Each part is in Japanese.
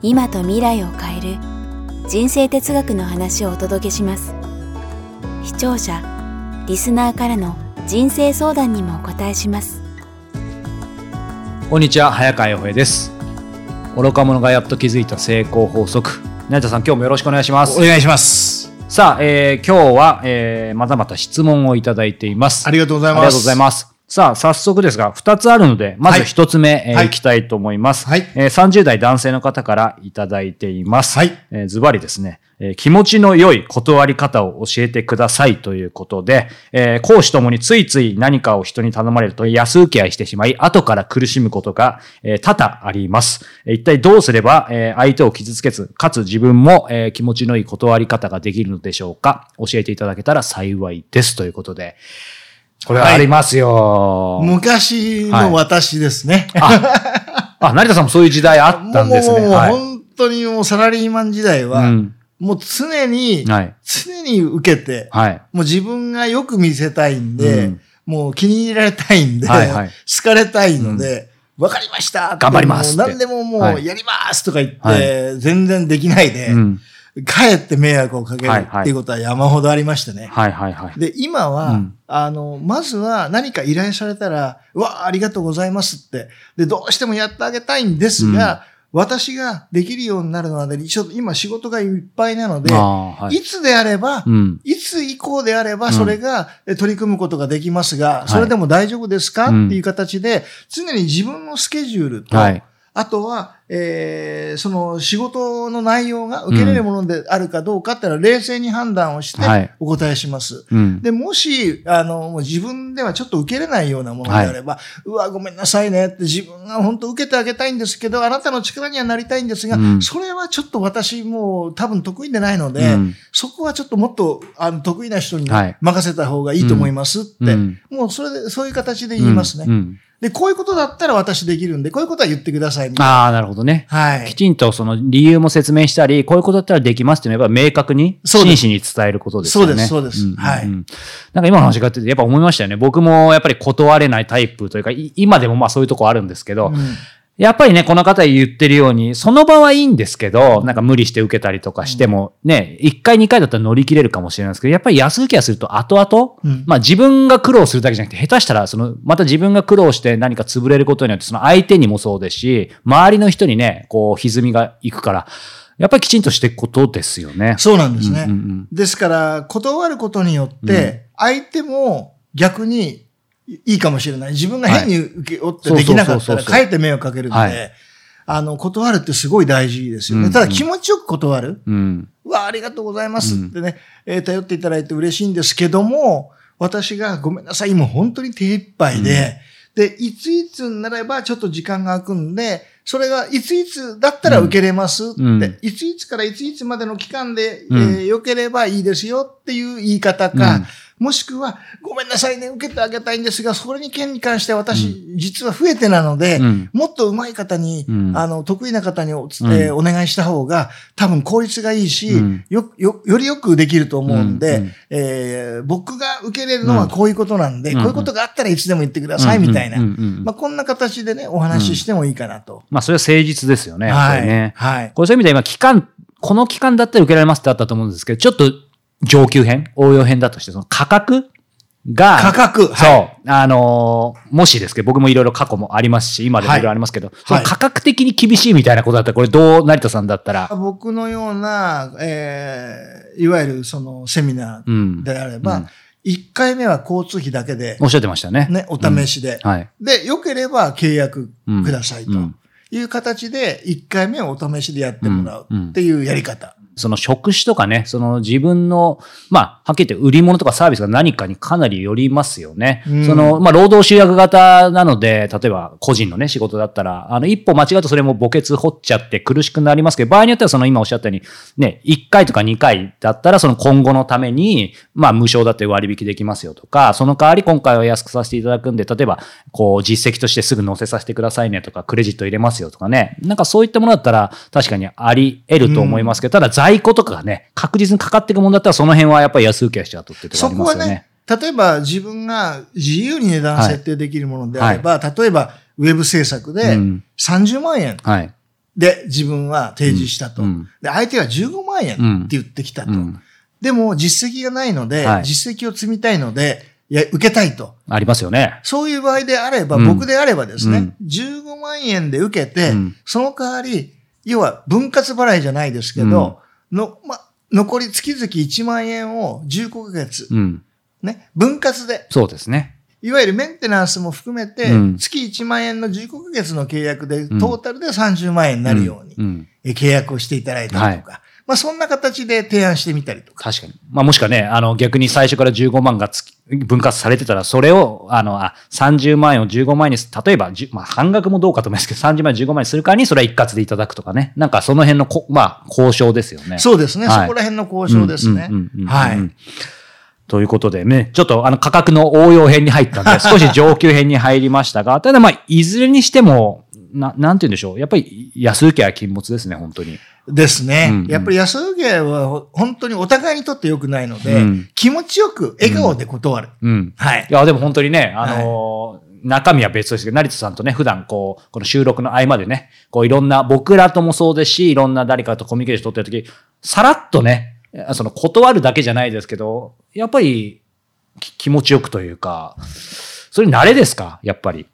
今と未来を変える人生哲学の話をお届けします。視聴者リスナーからの人生相談にもお答えします。こんにちは早川洋平です。愚か者がやっと気づいた成功法則。成田さん今日もよろしくお願いします。お願いします。さあ、えー今日は、えーまたまた質問をいただいています。ありがとうございます。ありがとうございますさあ、早速ですが、2つあるので、まず1つ目、えーはいいきたいと思います。はいえー30代男性の方からいただいています。はいえーズバリですね、えー気持ちの良い断り方を教えてくださいということで、えー講師ともについつい何かを人に頼まれると安請け合いしてしまい、後から苦しむことが、えー多々あります。えー一体どうすれば、えー相手を傷つけず、かつ自分も、えー気持ちのいい断り方ができるのでしょうか？教えていただけたら幸いです。ということで、これはありますよ。昔の私ですね。あ、成田さんもそういう時代あったんですね。もう。本当にもうサラリーマン時代は、うんもう常に、はい。常に受けて、はい。もう自分がよく見せたいんで、うんもう気に入られたいんで、はいはい好かれたいので、わ、かりました頑張ります何でももはいうやりますとか言って、は全然できないで、うん。かえって迷惑をかけるっていうことは山ほどありましてね。はいはいはい。で、今は、うんあの、まずは何か依頼されたら、うわあ、ありがとうございますって。で、どうしてもやってあげたいんですが、私ができるようになるのはね、ちょっと今仕事がいっぱいなので、はいいつであれば、うん。いつ以降であれば、んそれがえ取り組むことができますが、いそれでも大丈夫ですか、うんっていう形で、常に自分のスケジュールと、はい。あとは、えーその仕事の内容が受け入れるものであるかどうかっていうのは冷静に判断をしてはいお答えします。うん。で、もし、あの、もう自分ではちょっと受けれないようなものであれば、うわ、ごめんなさいねって自分が本当受けてあげたいんですけど、あなたの力にはなりたいんですが、うんそれはちょっと私もう多分得意でないので、うんそこはちょっともっとあの得意な人にはい任せた方がいいと思いますって、うんもうそれで、そういう形で言いますね。で、こういうことだったら私できるんで、こういうことは言ってくださいみたいな。ああ、なるほどね。はい。きちんとその理由も説明したり、こういうことだったらできますっていうのはやっぱ明確に、そうです真摯に伝えることですよね。そうですそうですんんんはいなんか今の話があってて、やっぱ思いましたよね。僕もやっぱり断れないタイプというか、い今でもまあそういうとこあるんですけど、うんやっぱりね、この方言ってるように、その場はいいんですけど、なんか無理して受けたりとかしても、ね、1回2回だったら乗り切れるかもしれないですけど、やっぱり安請け合いすると後々、うん。まあ自分が苦労するだけじゃなくて、下手したら、その、また自分が苦労して何か潰れることによって、その相手にもそうですし、周りの人にね、こう、歪みがいくから、やっぱりきちんとしていくことですよね。そうなんですね。うんうんうんですから、断ることによって、相手も逆にいいかもしれない。自分が変に受け負ってできなかったら、かえって迷惑かけるので、はい。あの、断るってすごい大事ですよね。うん。ただ気持ちよく断る。うん。うわ、ありがとうございますってね、えー頼っていただいて嬉しいんですけども、私がごめんなさい、もう本当に手一杯で、で、いついつになればちょっと時間が空くんで、それがいついつだったら受けれますって、うん。いついつからいついつまでの期間で、うん。えー良ければいいですよっていう言い方か、もしくは、ごめんなさいね、受けてあげたいんですが、それに件に関しては私、実は増えてなので、うん。もっと上手い方に、うん。あの、得意な方にお,、えーお願いした方が、多分効率がいいし、うん。よ、よ、よりよくできると思うんで、うんうんえー僕が受けれるのはこういうことなんで、うんこういうことがあったらいつでも言ってください、みたいな。まあ、こんな形でね、お話ししてもいいかなと。まあそれは誠実ですよね。やっぱりね。はい。これそういう意味で今、期間、この期間だったら受けられますってあったと思うんですけど、ちょっと上級編、応用編だとして、その価格が、価格。そう、はいあのーもしですけど、僕もいろいろ過去もありますし、今でもいろいろありますけど、その価格的に厳しいみたいなことだったら、これどう、成田さんだったら、僕のような、えーいわゆるそのセミナうーん。であればうん、1回目は交通費だけで、おっしゃってましたね。ね、お試しで。はい。で、良ければ契約くださいとうんいう形で、1回目をお試しでやってもらううんうんっていうやり方。その職種とかね、その自分の、まあ、はっきり言って売り物とかサービスが何かにかなりよりますよね。うんその、まあ、労働集約型なので、例えば個人のね、仕事だったら、あの、一歩間違うとそれも墓穴掘っちゃって苦しくなりますけど、場合によってはその今おっしゃったように、ね、1回とか2回だったら、その今後のために、まあ、無償だって割引できますよとか、その代わり今回は安くさせていただくんで、例えば、こう、実績としてすぐ載せさせてくださいねとか、クレジット入れますよとかね。なんかそういったものだったら、確かにあり得ると思いますけど、ただ在庫とかがね、確実にかかっていくものだったら、その辺はやっぱり安請け合いしちゃうとってとあそこはりますよね。ね、例えば自分が自由に値段設定できるものであれば、例えばウェブ制作でうん30万円はい。で自分は提示したと。うんうんで、相手が15万円って言ってきたと。うん。でも実績がないので、はい実績を積みたいので、いや、受けたいと。ありますよね。そういう場合であれば、うん僕であればですね、うん15万円で受けて、うんその代わり、要は分割払いじゃないですけど、の、ま、残り月々1万円を15ヶ月、うん。ね、分割で、そうですね。いわゆるメンテナンスも含めて、うん。月1万円の15ヶ月の契約で、うん。トータルで30万円になるように、契約をしていただいたりとか、まあそんな形で提案してみたりとか。確かに。まあもしくはね、あの逆に最初から15万が分割されてたら、それを、あの、あ、30万円を15万円にす、例えば、まあ半額もどうかと思いますけど、30万円15万円にするからに、それは一括でいただくとかね。なんかその辺のこ、まあ交渉ですよね。そうですね、はいそこら辺の交渉ですね。はい。。ということでね、ちょっとあの価格の応用編に入ったんで、少し上級編に入りましたが、ただまあ、いずれにしても、な、なんて言うんでしょう。やっぱり安請けは禁物ですね、本当に。ですね。うんうんやっぱり安請けは本当にお互いにとって良くないので、うん気持ちよく笑顔で断る。うん。はいい。や、でも本当にね、あのー中身は別ですけど、成田さんとね、普段こう、この収録の合間でね、こういろんな、僕らともそうですし、いろんな誰かとコミュニケーション取ってるとき、さらっとね、その断るだけじゃないですけど、やっぱりき気持ちよくというか、それ慣れですか？やっぱり。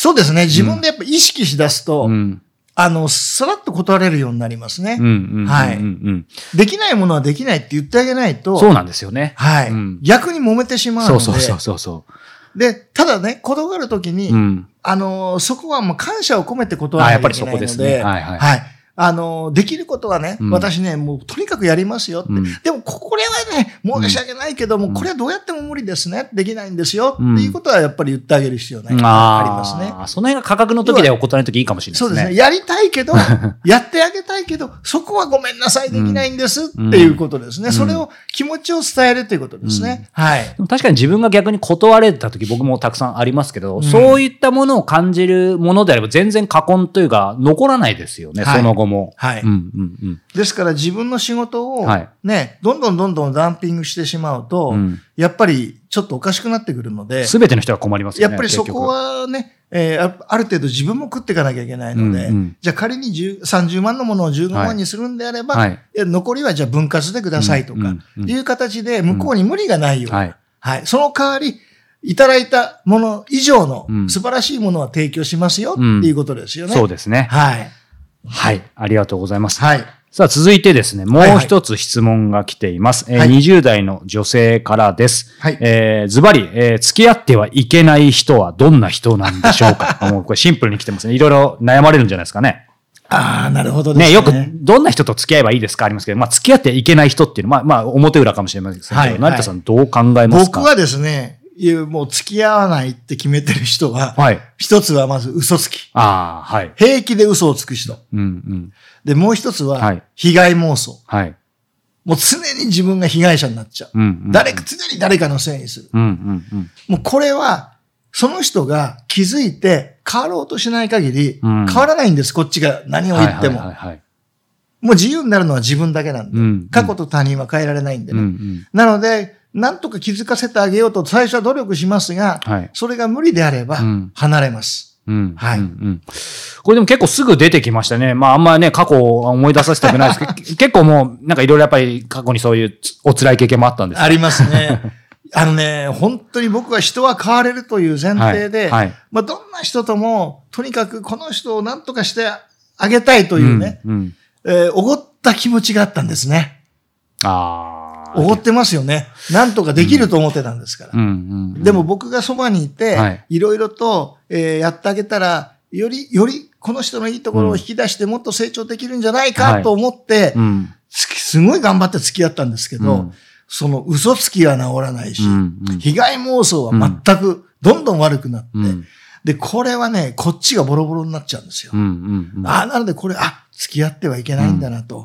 そうですね。自分でやっぱ意識しだすと、うん。あの、さらっと断れるようになりますね。はいうん。できないものはできないって言ってあげないと、そうなんですよね。はい、うん逆に揉めてしまうので。そうそうそうそうそで、ただね、断るときに、う。うん。あのーそこはもう感謝を込めて断らあやっぱりそこですねはいはいあのーできることはね、うん私ね、もうとにかくやりますよって。うんでも、これはね、申し訳ないけども、うんこれはどうやっても無理ですね。できないんですよ。うんっていうことはやっぱり言ってあげる必要ない、あありますね。あ。その辺が価格の時でお断りの時いいかもしれないですね。そうですね。やりたいけど、やってあげたいけど、そこはごめんなさい、できないんですっていうことですね。うんそれを、気持ちを伝えるということですね。はい。確かに自分が逆に断られた時僕もたくさんありますけど、んそういったものを感じるものであれば全然過言というか残らないですよね、はいその後も。はいうんうんうん。ですから自分の仕事をはいね、どんどんどんどんダンピングしてしまうと、うんやっぱりちょっとおかしくなってくるので、すべての人が困りますよね。やっぱりそこはね、えーあある程度自分も食っていかなきゃいけないので、うんうんじゃあ仮に10 30万のものを15万にするんであれば、はい残りはじゃあ分割でくださいとか、うんうんうんいう形で向こうに無理がないように、はい。はい。その代わり、いただいたもの以上のうん素晴らしいものは提供しますよってうんいうことですよね。そうですね。はい。はい。ありがとうございます。はい。さあ、続いてですね、もはいうはい一つ質問が来ています。えーはい20代の女性からです。はいえーズバリ、えー付き合ってはいけない人はどんな人なんでしょうか？もうこれシンプルに来てますね。いろいろ悩まれるんじゃないですかね。ああ、なるほどですね。ね、よく、どんな人と付き合えばいいですか？ありますけど、まあ、付き合っていけない人っていうのは、まあ、まあ、表裏かもしれませんけど、はい成田さんどう考えますか？僕はですね、いやもう付き合わないって決めてる人は、はい。一つはまず嘘つき。ああ、はい。平気で嘘をつく人。うん、うん。で、もう一つは、はい被害妄想。はい。もう常に自分が被害者になっちゃう。うん、うん。誰か、常に誰かのせいにする。うん、うん、うん。もうこれは、その人が気づいて変わろうとしない限り、うん変わらないんです、こっちが何を言っても。はい、はい、はい。もう自由になるのは自分だけなんで、うん過去と他人は変えられないんでうん、うね。ん。なので、なんとか気づかせてあげようと最初は努力しますが、はい。それが無理であればうん離れます。うん。はいうんうんこれでも結構すぐ出てきましたね。まああんまね、過去を思い出させたくないです けど、結構もう、なんかいろいろやっぱり過去にそういうお辛い経験もあったんですありますね。あのね、本当に僕は人は変われるという前提で、はいはいまあ、どんな人とも、とにかくこの人を何とかしてあげたいというね、うん。うんえーおごった気持ちがあったんですね。ああ。おごってますよね。なんとかできると思ってたんですから。うん、うん。でも僕がそばにいて、はいい、ろいろと、えーやってあげたら、より、よりこの人のいいところを引き出してもっと成長できるんじゃないはいかと思って、うん。付きすごい頑張って付き合ったんですけど、うんその嘘つきは治らないし、うんうん被害妄想は全くどんどん悪くなって、うんで、これはね、こっちがボロボロになっちゃうんですよ。うんうんうんあなのでこれ、あ、付き合ってはいけないんだなと、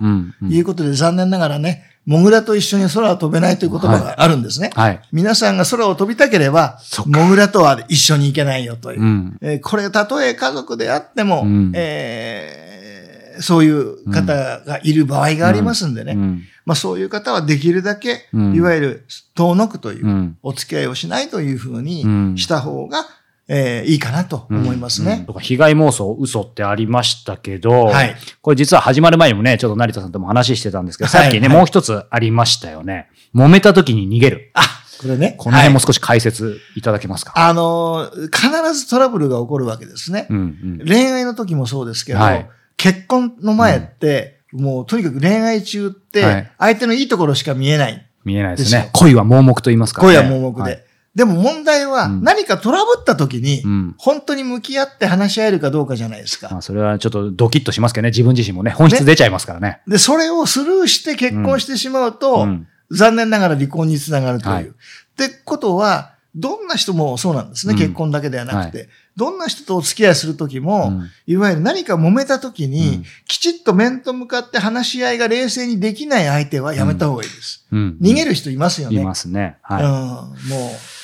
いうことで残念ながらね、モグラと一緒に空を飛べないという言葉があるんですね。はい。皆さんが空を飛びたければモグラとは一緒に行けないよという。うん。えーこれ、たとえ家族であっても、うんえーそういう方がいる場合がありますんでね。うんまあそういう方はできるだけ、うんいわゆる遠のくという、うんお付き合いをしないというふううんにした方が、えーいいかなと思いますね。とか被害妄想、嘘ってありましたけど、はいこれ実は始まる前にもね、ちょっと成田さんとも話してたんですけど、さっきね、はいはいもう一つありましたよね。揉めた時に逃げる。あ、これね。この辺もはい少し解説いただけますか、あのー必ずトラブルが起こるわけですね。うんうん。恋愛の時もそうですけど、はい結婚の前って、もうとにかく恋愛中って、はい相手のいいところしか見えない。見えないですね。恋は盲目と言いますからね。恋は盲目で。はいでも問題はうん何かトラブった時に、うん。本当に向き合って話し合えるかどうかじゃないですか。まあ、それはちょっとドキッとしますけどね、自分自身もね、本質出ちゃいますからね。で、それをスルーして結婚してしまうと、うん残念ながら離婚につながるという。はいってことは、どんな人もそうなんですね、うん結婚だけではなくて。どんな人とお付き合いするときも、うんいわゆる何か揉めたときに、うんきちっと面と向かって話し合いが冷静にできない相手はやめた方がいいです。うん。逃げる人いますよね。いますね。うん、はもう、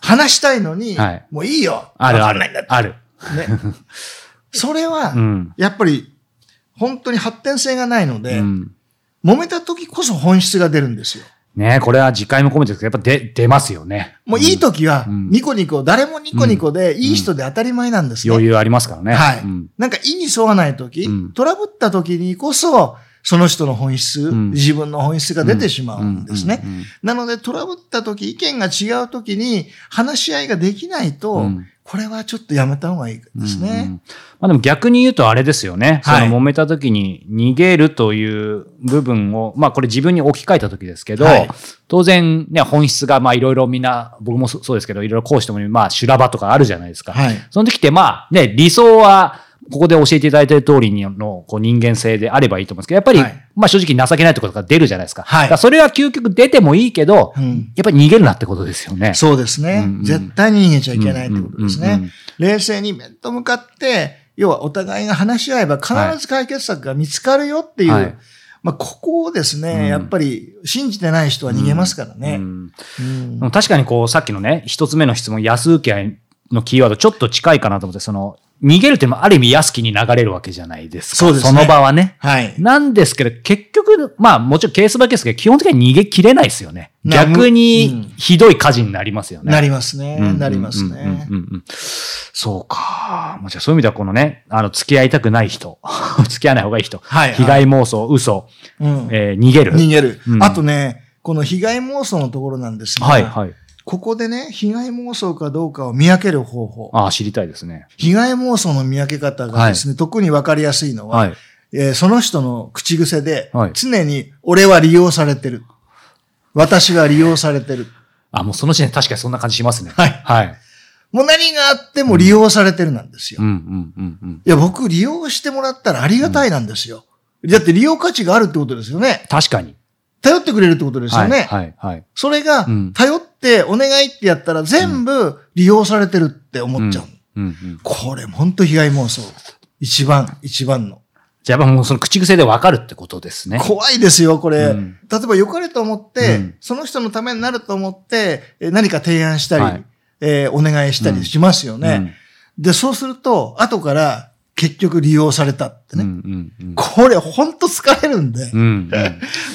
話したいのに、はいもういいよ。い。あるあるわかんないんだっ。てある。ね。それは、うん。やっぱり、本当に発展性がないので、うん。揉めた時こそ本質が出るんですよ。ねこれは次回も込めてですけど、やっぱ出、出ますよね。もういい時はう、んニコニコ、誰もニコニコで、いい人で当たり前なんですね。余裕ありますからね。はいうんなんか意に沿わない時、うんトラブった時にこそ、その人の本質、ん自分の本質が出てしまうんですね。なので、トラブった時、意見が違う時に話し合いができないと、うんこれはちょっとやめた方がいいですね。うんうんまあでも逆に言うとあれですよね。はいその揉めた時に逃げるという部分を、まあこれ自分に置き換えた時ですけど、はい当然ね、本質がまあいろいろみんな、僕もそそうですけど、いろいろ講師ともにまあ修羅場とかあるじゃないですか。はい。その時ってまあね、理想は、ここで教えていただいている通りにのこう人間性であればいいと思うんですけど、やっぱり、はい。まあ正直情けないところが出るじゃないですか。はい。それは究極出てもいいけど、うん。やっぱり逃げるなってことですよね。そうですね、うんうん。絶対に逃げちゃいけないってことですね。冷静に面と向かって、要はお互いが話し合えば必ず解決策が見つかるよっていう、はい。まあ、ここをですね、うん。やっぱり信じてない人は逃げますからね。うん。うん。確かにこう、さっきのね、一つ目の質問、安請け合いのキーワード、ちょっと近いかなと思って、その、逃げるっていうのもある意味安きに流れるわけじゃないですか。そうですねの場はね。はい。なんですけど、結局、まあもちろんケースバイケースですけど、基本的には逃げ切れないですよね。な逆うんにひどい火事になりますよね。なりますね。うんなりますね。そうか。まあじゃあそういう意味ではこのね、あの、付き合いたくない人、付き合わない方がいい人、はいはい被害妄想、嘘、うんえー逃げる。逃げる、うんあとね、この被害妄想のところなんですが、はい、はい。ここでね、被害妄想かどうかを見分ける方法。ああ、知りたいですね。被害妄想の見分け方がですね、特に分かりやすいのは、はい。えーその人の口癖で、はい常に俺は利用されてる。私が利用されてる。あ、もうその時点で確かにそんな感じしますね。はいはい。もう何があっても利用されてるなんですよ。うん、いうん、うん、うん。や、僕利用してもらったらありがたいなんですよ。だって利用価値があるってことですよね。確かに。頼ってくれるってことですよね。はい、はい、はい。それがうん、頼ってお願いってやったら全部利用されてるって思っちゃう。うん、うん。これ、本当被害妄想。一番、一番の。じゃあもうその口癖でわかるってことですね。怖いですよ、これ。うん例えば良かれと思って、うんその人のためになると思って、えー何か提案したり、はいえーお願いしたりしますよね。で、そうすると、後から結局利用されたってうん、うね。ん、うん。これ、ほんと疲れるんで。うん、うん。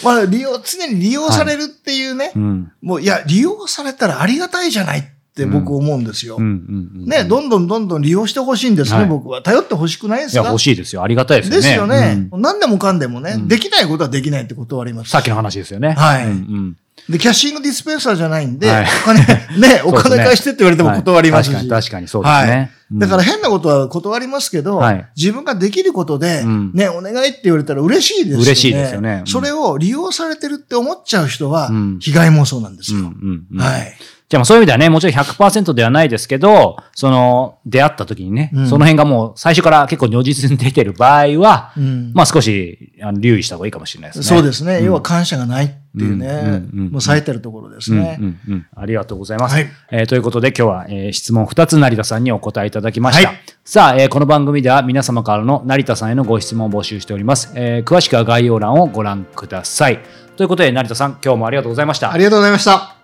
まあ、利用、常に利用されるっていうね、うん、もう、いや、利用されたらありがたいじゃないって僕思うんですよ。うん、うん。うんね、どんどんどんどん利用してほしいんですね、はい僕は。頼ってほしくないでいや、すか欲しいですよ。ありがたいですよね。ですよね、うん何でもかんでもね、うんできないことはできないって断ります。さっきの話ですよね。はいうんうんで、キャッシングディスペンサーじゃないんで、はい。お金、ね、お金返してって言われても断りますし。はい確かに、確かにそうですね。だから変なことは断りますけど、はい。自分ができることで、うん。ね、お願いって言われたら嬉しいですよね。嬉しいですよね。うん。それを利用されてるって思っちゃう人はうん、被害妄想なんですうんよ。はい。じゃあまあそういう意味ではね、もちろん100%ではないですけど、その、出会った時にね、うんその辺がもう最初から結構如実に出てる場合は、うんまあ少しあの留意した方がいいかもしれないですね。そうですね。うん要は感謝がないっていうね、もう冴えてるところですね。うんうんうんありがとうございます。はいえーということで今日は、えー質問2つ成田さんにお答えいただきました。はいさあ、えーこの番組では皆様からの成田さんへのご質問を募集しております。えー詳しくは概要欄をご覧ください。ということで成田さん今日もありがとうございましたあ。りがとうございました。